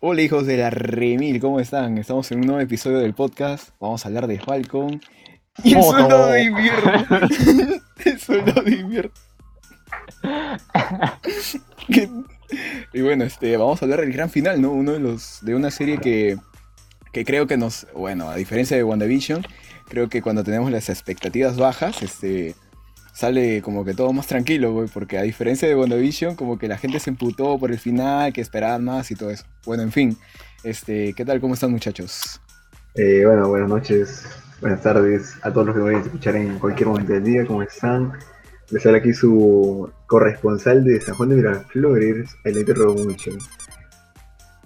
Hola hijos de la remil, ¿cómo están? Estamos en un nuevo episodio del podcast. Vamos a hablar de Falcon y el soldado de invierno. el soldado de invierno. y bueno, este, vamos a hablar del gran final, ¿no? Uno de los. de una serie que. que creo que nos. Bueno, a diferencia de WandaVision, creo que cuando tenemos las expectativas bajas, este sale como que todo más tranquilo, güey, porque a diferencia de WandaVision, como que la gente se emputó por el final, que esperaban más y todo eso. Bueno, en fin, este, ¿qué tal? ¿Cómo están muchachos? Eh, bueno, buenas noches, buenas tardes a todos los que me vayan a escuchar en cualquier momento del día, ¿cómo están? Les habla aquí su corresponsal de San Juan de Miraflores, el interrogo mucho.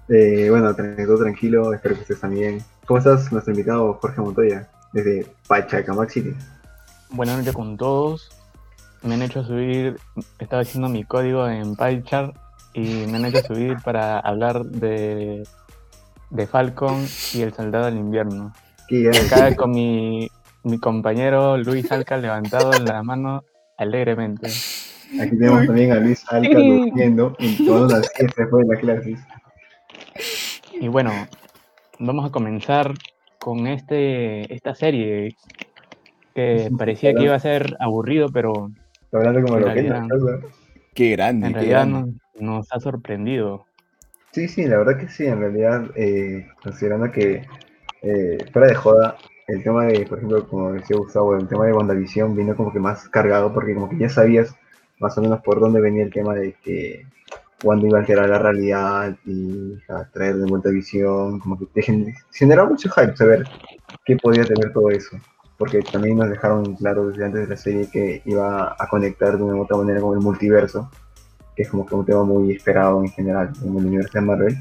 Eh, bueno, todo tranquilo, espero que estés también. ¿Cómo estás, nuestro invitado Jorge Montoya, desde Pachacamac City? Buenas noches con todos. Me han hecho subir, estaba haciendo mi código en PyChart y me han hecho subir para hablar de, de Falcon y el Soldado del Invierno. Acá con mi, mi compañero Luis Alca levantado en la mano alegremente. Aquí tenemos también a Luis Alca durmiendo y todas las después de la clase. Y bueno, vamos a comenzar con este esta serie que parecía que iba a ser aburrido, pero. Hablando como lo que Qué grande. En realidad Nos, ha sorprendido. Sí, sí, la verdad que sí, en realidad, eh, considerando que eh, fuera de joda, el tema de, por ejemplo, como decía Gustavo, el tema de WandaVision vino como que más cargado, porque como que ya sabías más o menos por dónde venía el tema de que Wanda iba a alterar la realidad y a traer de WandaVision, como que te generaba mucho hype saber qué podía tener todo eso porque también nos dejaron claro desde antes de la serie que iba a conectar de una u otra manera con el multiverso, que es como que un tema muy esperado en general en el universo de Marvel.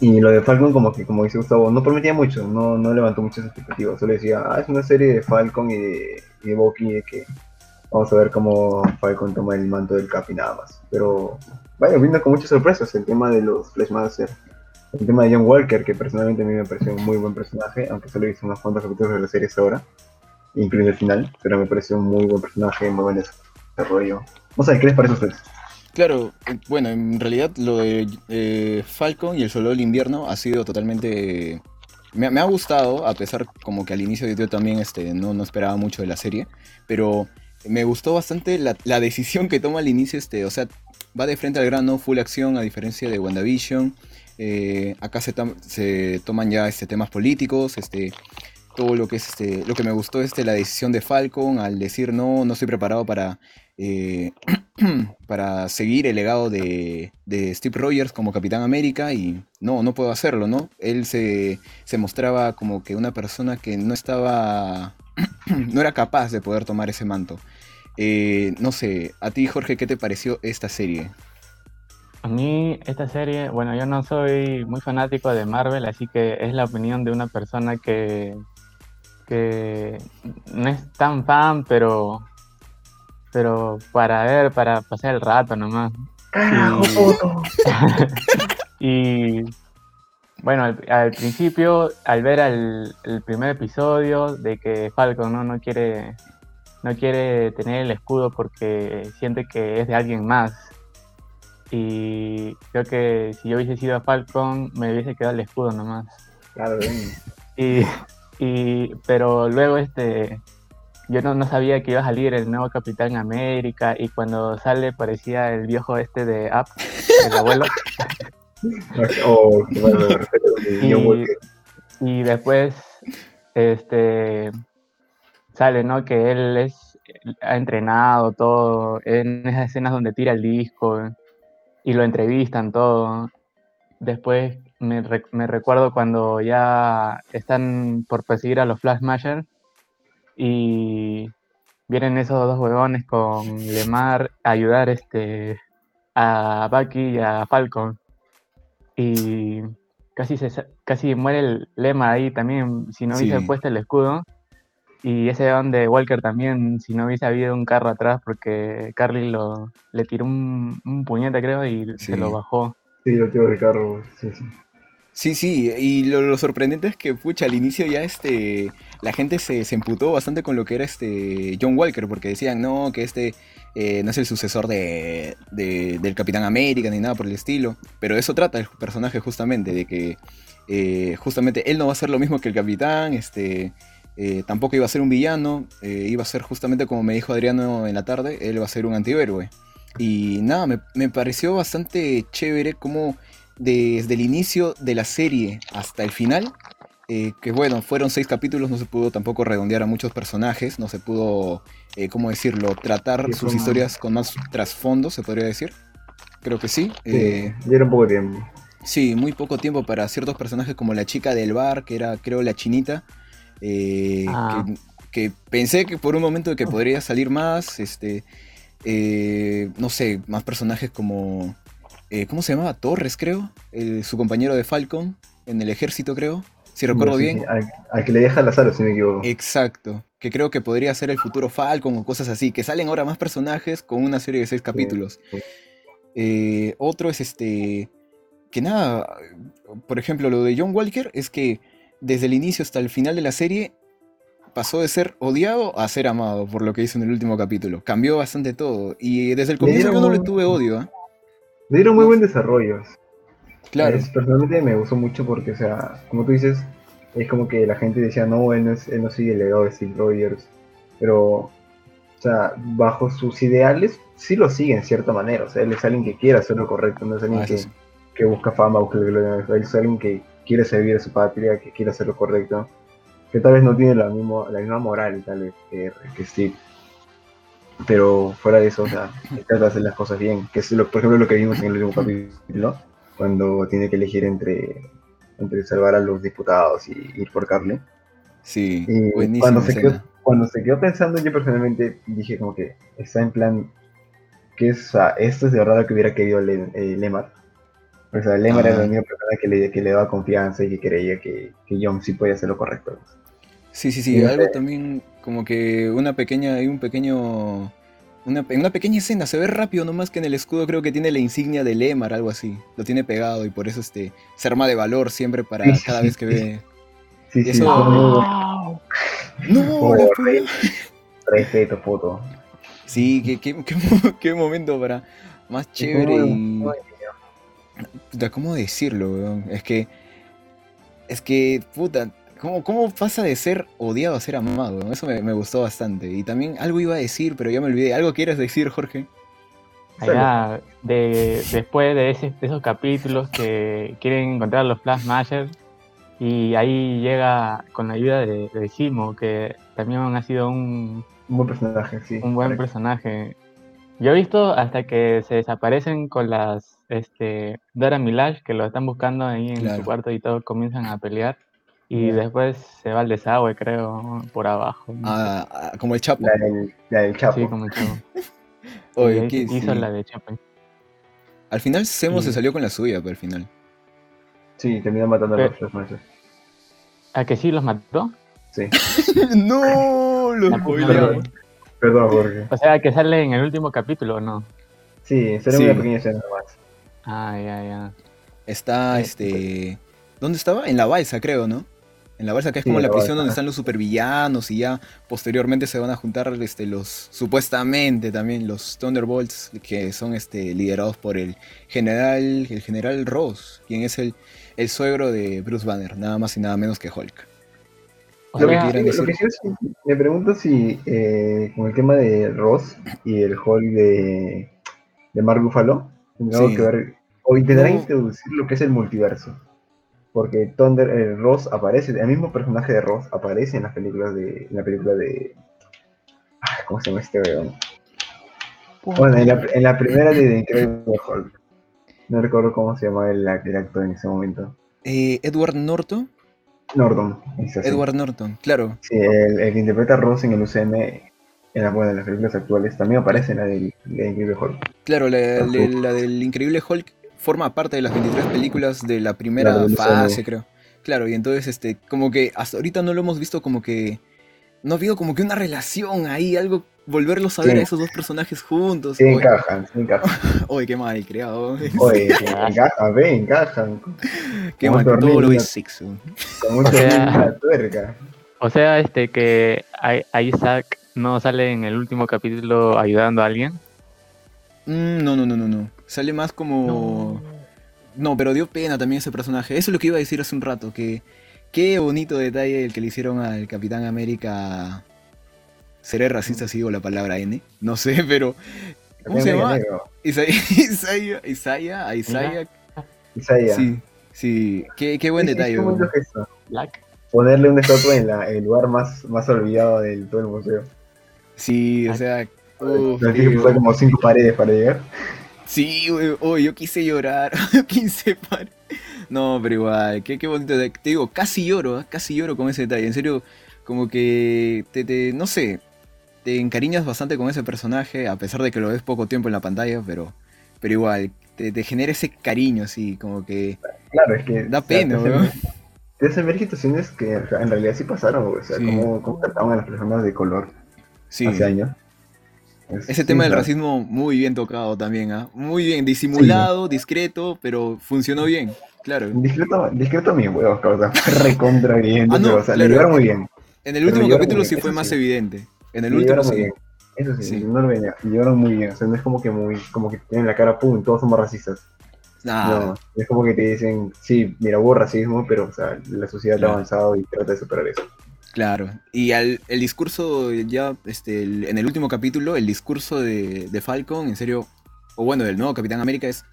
Y lo de Falcon, como que, como dice Gustavo, no prometía mucho, no, no levantó muchas expectativas. Solo decía, ah, es una serie de Falcon y de, y de que vamos a ver cómo Falcon toma el manto del Cap y nada más. Pero, vaya, vino con muchas sorpresas el tema de los Flashmaster el tema de John Walker, que personalmente a mí me pareció un muy buen personaje, aunque solo visto unos cuantos capítulos de la serie ahora, incluido el final, pero me pareció un muy buen personaje, muy buen desarrollo. Vamos a ver, ¿qué les parece a ustedes? Claro, bueno, en realidad lo de eh, Falcon y el Soldado del Invierno ha sido totalmente... Me, ha gustado, a pesar como que al inicio yo también este, no, no esperaba mucho de la serie, pero me gustó bastante la, la, decisión que toma al inicio, este, o sea, va de frente al grano, full acción, a diferencia de WandaVision. Eh, acá se, toman ya este, temas políticos, este, todo lo que es este, lo que me gustó este, la decisión de Falcon al decir no, no estoy preparado para, eh, para seguir el legado de, Steve Rogers como Capitán América y no, no puedo hacerlo, ¿no? Él se, mostraba como que una persona que no estaba, no era capaz de poder tomar ese manto. Eh, no sé, a ti Jorge, ¿qué te pareció esta serie? A mí esta serie, bueno, yo no soy muy fanático de Marvel, así que es la opinión de una persona que, que no es tan fan, pero, pero para ver, para pasar el rato nomás. Y, bueno, al, principio, al ver el primer episodio de que Falcon ¿no? no quiere no quiere tener el escudo porque siente que es de alguien más y creo que si yo hubiese sido a Falcon, me hubiese quedado el escudo nomás. Claro, y, y, pero luego este yo no, no, sabía que iba a salir el nuevo Capitán América y cuando sale parecía el viejo este de Up, el abuelo. oh, y, y después este sale, ¿no? Que él es ha entrenado todo en esas escenas donde tira el disco y lo entrevistan todo. Después me, recuerdo cuando ya están por perseguir a los Flash y vienen esos dos huevones con Lemar a ayudar este, a Bucky y a Falcon. Y casi, se, casi muere el Lema ahí también, si no hubiese puesto el escudo. Y ese de Walker también, si no hubiese habido un carro atrás, porque Carly lo, le tiró un, un puñete, creo, y se lo bajó. Sí, lo tiró el carro, sí, sí. Sí, sí, y lo, sorprendente es que, pucha, al inicio ya este, la gente se, se emputó bastante con lo que era este John Walker, porque decían, no, que este eh, no es el sucesor de, de- del Capitán América ni nada por el estilo. Pero eso trata el personaje justamente, de que eh, justamente él no va a ser lo mismo que el Capitán, este, eh, tampoco iba a ser un villano, eh, iba a ser justamente como me dijo Adriano en la tarde, él va a ser un antihéroe. Y nada, me, me pareció bastante chévere como desde el inicio de la serie hasta el final, eh, que bueno, fueron seis capítulos, no se pudo tampoco redondear a muchos personajes, no se pudo, eh, ¿cómo decirlo?, tratar Sí, sus historias con más trasfondo, se podría decir. Creo que sí. Sí, Eh, dieron poco tiempo. Sí, muy poco tiempo para ciertos personajes como la chica del bar, que era creo la chinita, eh, Ah. que, que pensé que por un momento que podría salir más, este, eh, no sé, más personajes como, eh, ¿cómo se llamaba? Torres, creo, el- su compañero de Falcon en el ejército, creo, si recuerdo Sí, bien. sí, Al, al que le deja la sala, si me equivoco. Exacto, que creo que podría ser el futuro Falcon o cosas así, que salen ahora más personajes con una serie de seis capítulos. sí. Eh, otro es este, que nada, por ejemplo, lo de John Walker es que desde el inicio hasta el final de la serie pasó de ser odiado a ser amado, por lo que hizo en el último capítulo. Cambió bastante todo. Y desde el comienzo yo no le tuve odio, ¿ah? Le dieron muy buen desarrollo. Claro. Es- personalmente me gustó mucho porque, o sea, como tú dices, es como que la gente decía, no, él no, es- él no sigue el legado de Steve Rogers. Pero, o sea, bajo sus ideales, sí lo sigue en cierta manera. O sea, él es alguien que quiere hacer lo correcto, no es alguien Ah, que, sí. que busca fama, busca gloria. Él es alguien que quiere servir a su patria, que quiere hacer lo correcto. Que tal vez no tiene la, mismo, la misma moral, tal vez, que, que Steve. Pero fuera de eso, o sea, trata de hacer las cosas bien. Que es, lo, por ejemplo, lo que vimos en el último capítulo, cuando tiene que elegir entre, entre salvar a los diputados y ir por Carly. Sí, Y cuando se, quedó, cuando se quedó pensando, yo personalmente dije como que está en plan, que es, o sea, esto es de verdad lo que hubiera querido Le- eh, Lemar. O sea, Lemar era Ah. la única persona que le, que le daba confianza y que creía que, que John sí podía hacer lo correcto. Sí, sí, sí, Y algo este- también como que una pequeña, hay un pequeño, una, una pequeña escena, se ve rápido nomás que en el escudo creo que tiene la insignia de Lemar, algo así, lo tiene pegado y por eso este, se arma de valor siempre para Sí, cada sí, vez que sí. ve... Sí, sí, Eso-. ¡No! Spoileó! respeto, foto. Sí, qué, qué, qué qué momento para más chévere y... Puta, ¿cómo decirlo, weón? Es que... Es que, puta, ¿cómo, cómo pasa de ser odiado a ser amado? weón? Eso me, me gustó bastante. Y también algo iba a decir, pero ya me olvidé. ¿Algo quieres decir, Jorge? Allá, de, después de, ese- de esos capítulos que quieren encontrar a los Flash Mashers, y ahí llega con la ayuda de, de Simo, que también ha sido un, Un buen personaje, sí. un buen correcto. personaje. Yo he visto hasta que se desaparecen con las este, Dora Milaje, que lo están buscando ahí en Claro. su cuarto y todos comienzan a pelear. Y después se va al desagüe, creo, por abajo. no. Ah, ah, como el Chapo. La del, la del Chapo. sí, como el. Oye, ¿qué? hizo, Sí. la de Chapo. Al final Semo se salió con la suya, pero al final. Sí, termina matando a Pero- los personajes. ¿A que sí los mató? Sí. ¡No! Lo La puta spoileó. madre. Perdón, Jorge. O sea, que sale en el último capítulo, ¿o no? Sí, será Sí. una pequeña escena más. Ah, ya, ya. Está, Eh, este... ¿Dónde estaba? En la balsa, creo, ¿no? En la balsa, que es Sí, como la la prisión balsa. donde están los supervillanos y ya posteriormente se van a juntar este, los, supuestamente también, los Thunderbolts, que son este, liderados por el general, el general Ross, quien es el, el suegro de Bruce Banner, nada más y nada menos que Hulk. Lo que, lo sí me pregunto si eh, con el tema de Ross y el Hulk de, de Mark Ruffalo, tendremos Sí. que ver, o intentarán No. introducir lo que es el multiverso. Porque Thunder, eh, Ross aparece, el mismo personaje de Ross aparece en las películas de, en la película de, ay, ¿cómo se llama este weón? Bueno, en la, en la primera de The Incredible Hulk. No recuerdo cómo se llama el, el actor en ese momento. Eh, Edward Norton. Norton. Edward Norton, claro. Sí, el, el que interpreta a Ross en el UCM, en, bueno, en las películas actuales, también aparece en la del de Increíble Hulk. Claro, la, Ajá. la- la del Increíble Hulk forma parte de las 23 películas de la primera La fase, creo. Claro, y entonces, este, como que hasta ahorita no lo hemos visto como que. No ha habido como que una relación ahí, algo, volverlos a ver Sí. a esos dos personajes juntos. Sí encajan, sí encajan. oye, qué mal creado. Oye, encajan, ve, encajan. qué como mal, todo lo es sexo. Con un O sea- tuerca. o sea, este que Isaac no sale en el último capítulo ayudando a alguien. Mm, no, no, no, no, no. Sale más como... No. pero dio pena también ese personaje. Eso es lo que iba a decir hace un rato, que qué bonito detalle el que le hicieron al Capitán América. ¿Seré racista si digo la palabra N? No sé, pero... ¿Cómo se llama? Isaiah, Isaiah, Isaiah. Sí, sí, qué, qué buen detalle. ¿cómo weón. es eso? Black. Ponerle una estatua en la- el lugar más, más olvidado del todo el museo. Sí, o sea... uf, Nos tiene que pasar como cinco paredes para llegar. Sí, güey, oh, yo quise llorar, quise par... No, pero igual, qué, qué bonito, te digo, casi lloro, ¿ah? casi lloro con ese detalle, en serio, como que te, te, no sé, te encariñas bastante con ese personaje, a pesar de que lo ves poco tiempo en la pantalla, pero, pero igual, te, te genera ese cariño, así, como que Claro, es que. da o sea, pena, weón. Te hacen ver situaciones que o en realidad sí pasaron, O sea, Sí. cómo, cómo trataban a las personas de color Sí, hace años. Es- ese sí, tema del o racismo muy bien tocado también, ¿ah? Muy bien, disimulado, discreto, pero funcionó bien, claro. Discreto, discreto mi huevos, causa. Recontra evidente, Ah, no, o sea, claro. muy bien. En el último capítulo sí bien, fue más evidente, en el Le último sí. bien. Eso sí, Sí. no lo venía. Le llevaron muy bien. O sea, no es como que muy, como que tienen la cara, pum, todos somos racistas. Nah, No, es como que te dicen, sí, mira, hubo racismo, pero, o sea, la sociedad Claro. ha avanzado y trata de superar eso. Claro, y al, el discurso ya, este, el- en el último capítulo, el discurso de, de Falcon, en serio, o bueno, del nuevo Capitán América es,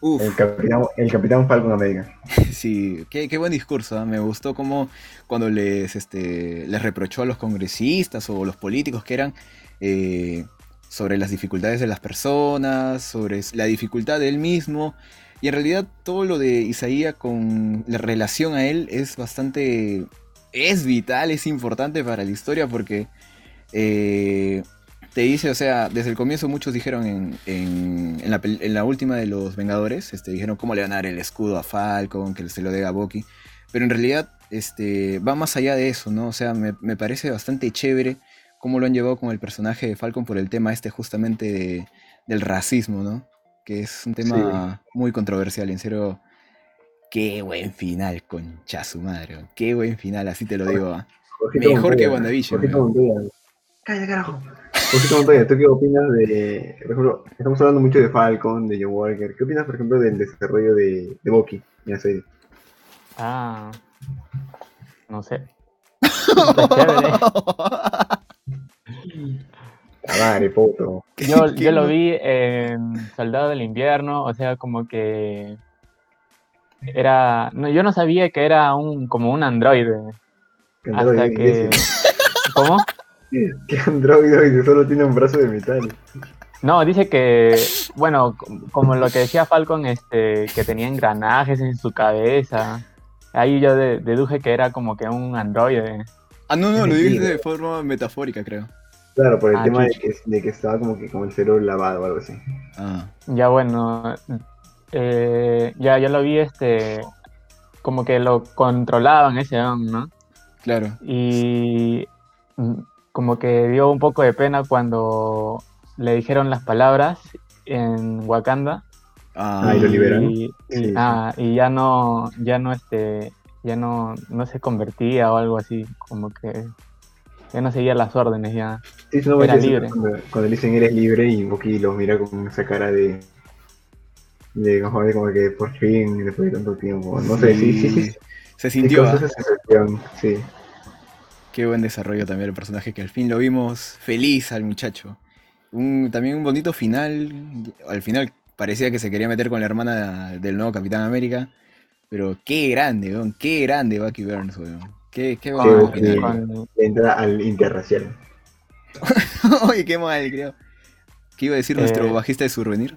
El capitán, el capitán Falcon América. sí, qué, qué buen discurso, ¿ah? me gustó como cuando les, este, les reprochó a los congresistas o los políticos que eran eh, sobre las dificultades de las personas, sobre la dificultad de él mismo, y en realidad todo lo de Isaías con la relación a él es bastante, es vital, es importante para la historia porque eh, te dice, o sea, desde el comienzo muchos dijeron en, en- en la, pel- en la última de los Vengadores, este, dijeron cómo le van a dar el escudo a Falcon, que se lo dé a Bucky, pero en realidad este, va más allá de eso, ¿no? O sea, me, me parece bastante chévere cómo lo han llevado con el personaje de Falcon por el tema este justamente de- del racismo, ¿no? Que es un tema muy controversial, en serio. Qué buen final, concha su madre. Qué buen final, así te lo digo. ¿ah? Mejor que WandaVision. Cállate, carajo. ¿Tú qué opinas de. Por ejemplo, estamos hablando mucho de Falcon, de John Walker. ¿Qué opinas, por ejemplo, del desarrollo de, de Bucky en la serie? Ah. No sé. Está chévere. La madre, poto. Yo, yo lo vi en Soldado del Invierno, o sea, como que era, no, yo no sabía que era un como un androide Que hasta que. ¿cómo? Que androide solo tiene un brazo de metal. No, dice que, bueno, com- como lo que decía Falcon, este, que tenía engranajes en su cabeza. Ahí yo de- deduje que era como que un androide. Ah, no, no, lo güey. de forma metafórica, creo. Claro, por el Ah, tema de que, de que estaba como que como el cerebro lavado o algo así. Ah, Ya bueno, eh, ya yo lo vi, este, como que lo controlaban ese don, ¿no? claro. y como que dio un poco de pena cuando le dijeron las palabras en Wakanda Ah, Ah, y lo liberan. y, y- Sí, ah, y ya no ya no este ya no no se convertía o algo así como que ya no seguía las órdenes ya Sí, Era libre. Cuando, cuando le dicen eres libre y Bucky los mira con esa cara de. de como, que por fin, después de tanto tiempo. No sé, sí, sí, sí. Se sintió, causa ah. esa sensación, sí. Qué buen desarrollo también el personaje, que al fin lo vimos feliz al muchacho. Un, también un bonito final. Al final parecía que se quería meter con la hermana del nuevo Capitán América. Pero qué grande, weón. Qué grande Bucky Burns, weón. Qué, qué Qué buen bueno. entrada al interracial. Oye, qué mal, creo. ¿Qué iba a decir nuestro Eh, bajista de Survenir?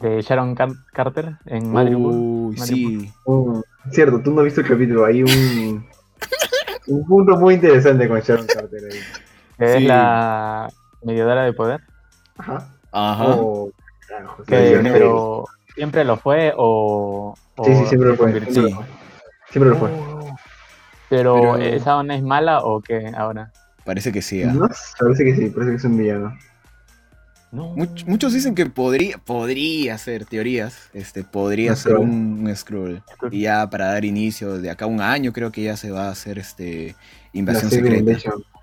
de Sharon Car- Carter en Madripoor. Uy, sí. Mm, cierto, tú no has visto el capítulo. Hay un. Un punto muy interesante con Sharon Carter ahí. que sí. es la mediadora de poder Ajá. Ajá. Oh, que, sí, sí, pero siempre lo fue o, o Sí, sí, siempre lo fue. Siempre lo fue. Siempre lo fue. Pero, Pero- ¿esa onda es mala o qué ahora? Parece que sí. ah. No, parece que sí, parece que es un villano. No. Much- muchos dicen que podría, podría ser, teorías, este, podría ser un. Skrull. Y ya para dar inicio, de acá a un año creo que ya se va a hacer este invasión secreta.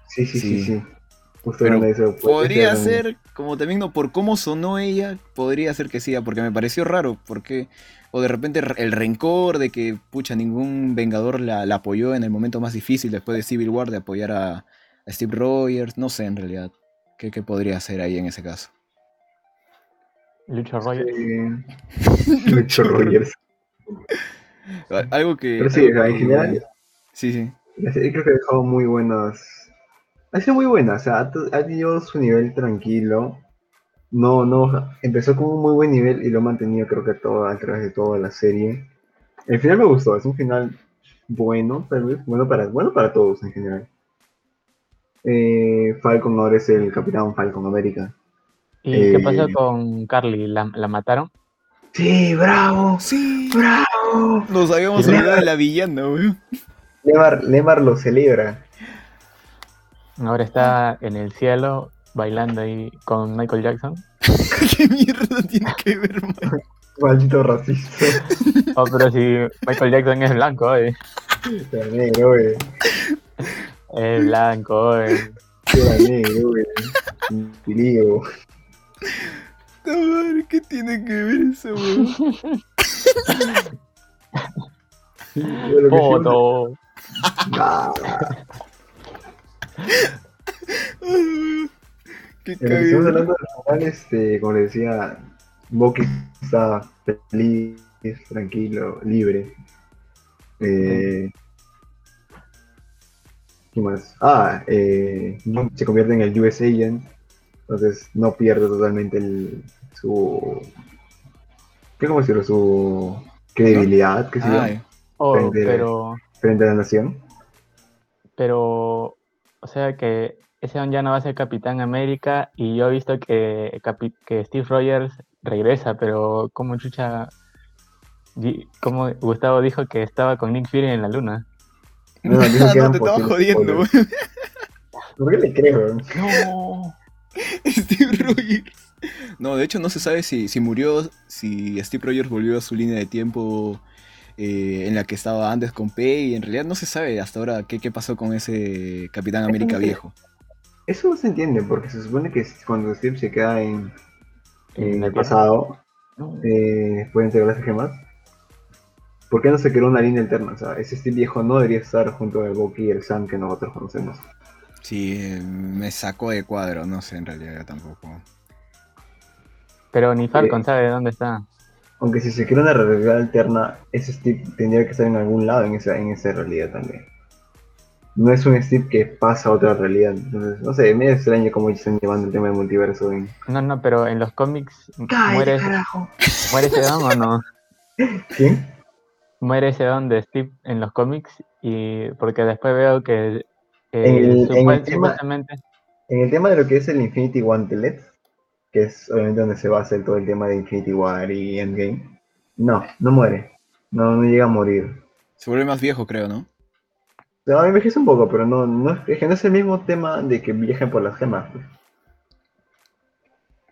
Sí, sí, sí, Sí. sí. Justo Pero eso, Podría ser- ser, como también no, por cómo sonó ella, podría ser que sí, porque me pareció raro, porque, o de repente el rencor de que, pucha, ningún Vengador la, la apoyó en el momento más difícil después de Civil War, de apoyar a, a Steve Rogers, no sé en realidad, ¿qué, qué podría hacer ahí en ese caso? Lucho Rogers. Eh, Lucho Rogers. Al- Algo que... Pero sí, algo en que- general, Sí, sí. la serie creo que ha dejado muy buenas. Ha sido muy buena, o sea, ha, tenido su nivel tranquilo. No, no, empezó con un muy buen nivel y lo ha mantenido creo que todo, a través de toda la serie. El final me gustó, es un final bueno, tal vez, bueno para, bueno para todos en general. Eh, Falcon ahora es el Capitán Falcon América. ¿Y qué Eh, pasó con Carly? ¿La, la mataron? ¡Sí, bravo! Sí, ¡Bravo! nos habíamos olvidado de la villana, weón. Lemar, Lemar lo celebra. Ahora está en el cielo bailando ahí con Michael Jackson. ¿Qué mierda tiene que ver, man? Maldito racista. Oh, pero si Michael Jackson es blanco, eh. Güey. Es blanco, eh. Era negro, güey. Peligro. No, madre, ¿Qué tiene que ver eso, weón? Bueno, que sí, Foto. Ah, Qué estamos hablando del final, este, como le decía, Bucky está feliz, tranquilo, libre. Eh, ¿Qué más? Ah, eh, se convierte en el US Agent, entonces no pierde totalmente el, su. ¿Qué cómo decirlo? Su credibilidad, yo, Ay, Oh, Frente- pero, frente a la nación. pero, o sea que ese ya no va a ser Capitán América y yo he visto que, que Steve Rogers regresa, pero como chucha, como Gustavo dijo que estaba con Nick Fury en la luna. No, que no, eran te estaba jodiendo. ¿Por qué le creo? No. Steve Rogers. No, de hecho no se sabe si, si murió, si Steve Rogers volvió a su línea de tiempo eh, en la que estaba antes con Peggy. En realidad no se sabe hasta ahora qué, qué pasó con ese Capitán América viejo. Eso no se entiende, porque se supone que cuando Steve se queda en, en el pasado, No. eh, de entregar las gemas, ¿por qué no se creó una línea alterna? O sea, ese Steve viejo no debería estar junto al Bucky y el Sam que nosotros conocemos. Sí, eh, me sacó de cuadro, no sé en realidad yo tampoco. Pero ni Falcon sabe de dónde está. Aunque si se crea una realidad alterna, ese Steve tendría que estar en algún lado en esa, en esa realidad también. No es un Steve que pasa a otra realidad. Entonces, no sé, me extraño cómo están llevando el tema del multiverso en... No, no, pero en los cómics muere, carajo! muere ese don o no. ¿Quién? Muere ese don de Steve en los cómics y porque después veo que eh, En el- en el supue- tema- supuestamente En el tema de lo que es el Infinity Gauntlet, que es obviamente donde se basa el- todo el tema de Infinity War y Endgame, no, no muere. No, no llega a morir. Se vuelve más viejo, creo, ¿no? Se va a envejecer un poco, pero no, no, es que no es el mismo tema de que viajen por las gemas. pues.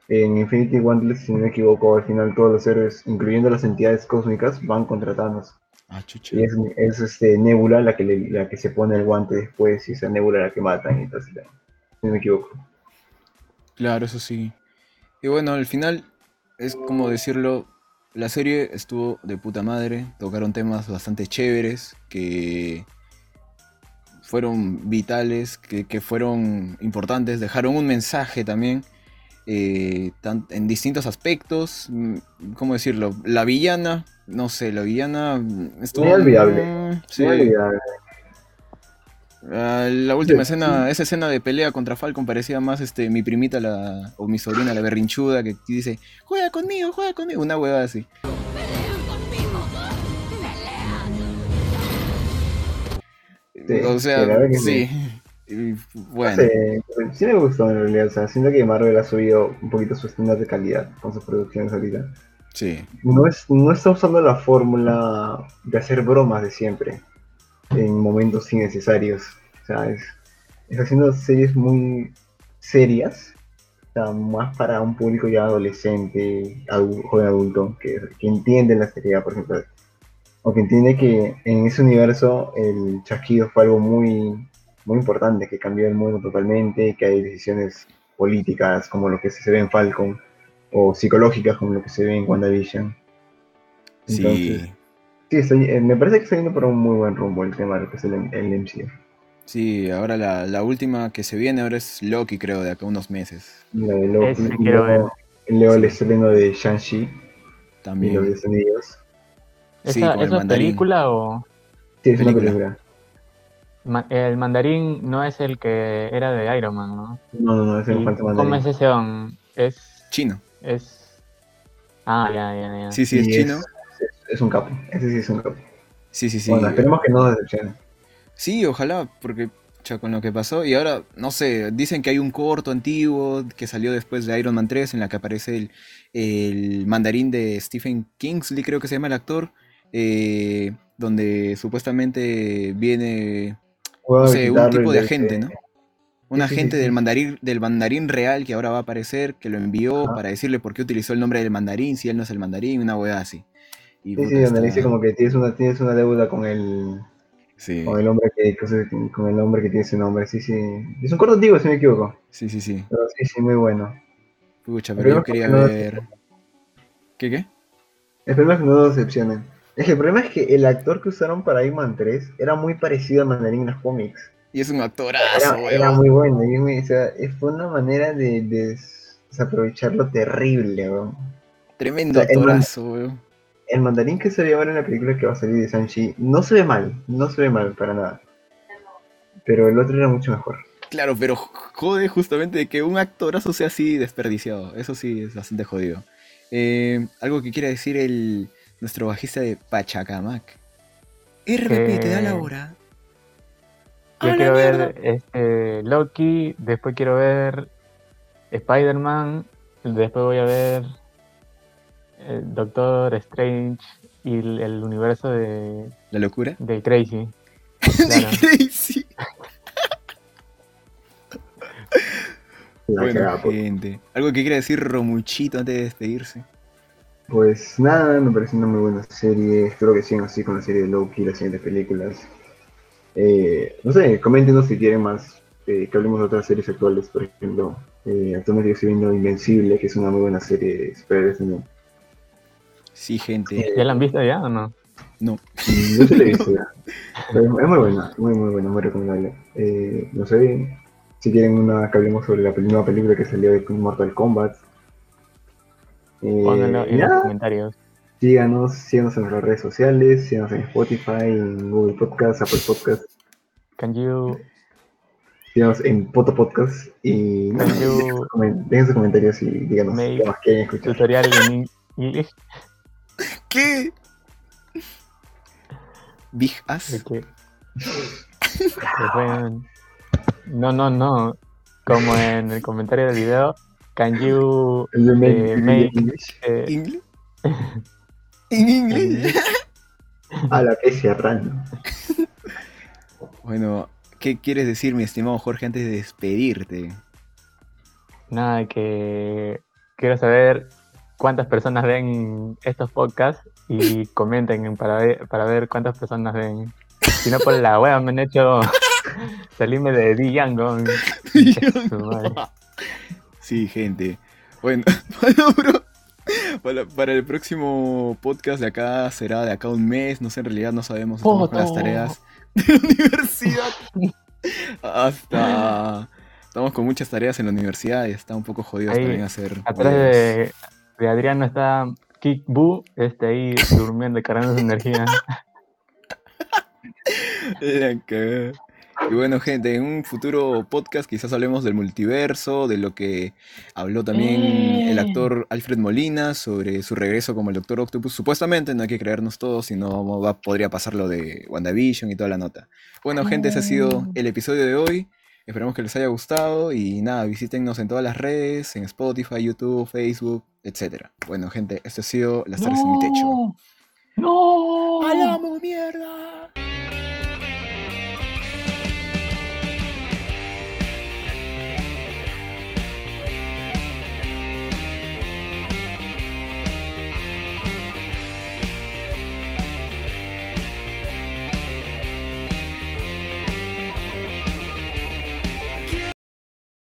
En Infinity Gauntlet, si no me equivoco, al final todos los héroes, incluyendo las entidades cósmicas, van contra Thanos. Ah, chucha. Y es, es este, Nebula la que, le- la que se pone el guante después, y esa Nebula la que matan y si no me equivoco. Claro, eso sí. Y bueno, al final, es como decirlo, la serie estuvo de puta madre, tocaron temas bastante chéveres, que fueron vitales, que, que fueron importantes, dejaron un mensaje también, eh, tan- en distintos aspectos, mm, ¿cómo decirlo? La villana, no sé, la villana mm, estuvo... Muy olvidable. mm, sí. Muy olvidable. Ah, la última Sí, escena, esa escena de pelea contra Falcon parecía más este mi primita la, o mi sobrina la berrinchuda que dice, juega conmigo, juega conmigo, una huevada así. Sí, o sea, sí. No bueno, sé, sí me gustó en realidad, o sea, siento que Marvel ha subido un poquito su estándar de calidad con sus producciones ahorita. No, es, no está usando la fórmula de hacer bromas de siempre en momentos innecesarios, o sea, es, haciendo series muy serias, o sea, más para un público ya adolescente, joven adulto, que, que entiende la seriedad, por ejemplo, o que entiende que en ese universo el chasquido fue algo muy muy importante, que cambió el mundo totalmente, que hay decisiones políticas como lo que se ve en Falcon, o psicológicas como lo que se ve en WandaVision. Entonces, Sí, sí, estoy- eh, me parece que está yendo por un muy buen rumbo el tema de lo que es el, el MCU. sí, ahora la, la última que se viene ahora es Loki, creo, de acá a unos meses. La de Loki, quiero luego, luego el Sí. estreno de Shang-Chi y los También. Estados Unidos. Sí, ¿Esa, con el esa mandarín. película o Sí, es una Película. película. ma- el mandarín no es el que era de Iron Man, ¿no? No, no, no, es ¿Y un falta ¿Cómo es mandarín. ese on? Es, Chino. Es... Ah, ya, ya, ya. Sí, sí, es Y chino. Es un capo, ese sí es un capo. Sí, sí, sí. Bueno, esperemos que no nos decepcione. Sí, ojalá, porque ya con lo que pasó. Y ahora, no sé, dicen que hay un corto antiguo que salió después de Iron Man 3 en la que aparece el, el mandarín de Stephen Kingsley, creo que se llama el actor, eh, donde supuestamente viene, Puedo no sé, un tipo de agente, que- ¿no? Un agente del mandarín, del mandarín real que ahora va a aparecer, que lo envió Ajá. para decirle por qué utilizó el nombre del mandarín, si él no es el mandarín, una weá así. Y Sí, sí, donde está- le dice como que tienes una, tienes una deuda con el, Sí, con el hombre que, con el hombre que tiene ese nombre. Sí, sí. Es un corto antiguo, si me equivoco. sí, sí, sí. Pero sí, sí, muy bueno. Pucha, pero yo quería no- ver... ¿Qué qué? Esperemos que no nos decepcionen. Es que el problema es que el actor que usaron para Iron Man 3 era muy parecido al mandarín en los cómics. Y es un actorazo, Era, weón. era muy bueno. y me- o sea, fue una manera de, de des- desaprovecharlo terrible, weón. Tremendo O sea, el actorazo, weón. El mandarín que se ve ahora en la película que va a salir de Shang-Chi no se ve mal, no se ve mal para nada. Pero el otro era mucho mejor. Claro, pero jode justamente de que un actorazo sea así desperdiciado. Eso sí es bastante jodido. Eh, algo que quiera decir el nuestro bajista de Pachacamac. RBP, te da la Eh, hora. Yo ¡A la quiero mierda! ver este, Loki, después quiero ver Spider-Man, después voy a ver el Doctor Strange y el, el universo de, La locura. de Crazy. De Claro. Crazy. Bueno, pues. gente. Algo que quiera decir Romuchito antes de despedirse. Pues nada, me parece una muy buena serie. Espero que sigan así con la serie de Loki y las siguientes películas. Eh, no sé, coméntenos si quieren más eh, que hablemos de otras series actuales. Por ejemplo, eh, actualmente yo estoy viendo Invencible, que es una muy buena serie de superhéroes también. Sí, gente. ¿Ya la han visto ya o no? No. Yo se la he visto ya. Pero es muy buena, muy muy buena, muy recomendable. Eh, no sé, si quieren una que hablemos sobre la nueva película que salió de Mortal Kombat. Eh, Pónganlo en los nada, comentarios. síganos, síganos en nuestras redes sociales, síganos en Spotify, en Google Podcast, Apple Podcast, Can you, en Poto Podcast y can you dejen sus comentarios y díganos qué más quieren escuchar. tutorial en English? ¿Qué? Big De Ass. que- pueden- No, no, no. Como en el comentario del video, can you You make- eh, make, English eh, ¿Inglés? ¿En inglés? a la que se arran. Bueno, ¿qué quieres decir, mi estimado Jorge, antes de despedirte? nada, que quiero saber cuántas personas ven estos podcasts y comenten para ver, para ver cuántas personas ven. Si no, por la wea me han hecho salirme de Django. Sí, gente. Bueno, para, bro, para- para el próximo podcast de acá será de acá un mes. No sé, en realidad no sabemos. Estamos con las tareas de la universidad. Hasta. Estamos con muchas tareas en la universidad y está un poco jodido Ahí, también hacer. Atrás de, de Adriano está Kick Boo, este ahí durmiendo, cargando su energía. La cagada. Y bueno, gente, en un futuro podcast quizás hablemos del multiverso, de lo que habló también el Eh. actor Alfred Molina sobre su regreso como el Doctor Octopus. Supuestamente, no hay que creernos todos, sino va, podría pasar lo de WandaVision y toda la nota. Bueno, gente, ese ha sido el episodio de hoy. Esperamos que les haya gustado y nada, visítennos en todas las redes, en Spotify, YouTube, Facebook, etc. Bueno, gente, esto ha sido Las Tardes en mi Techo. ¡No! ¡Alamo, mierda!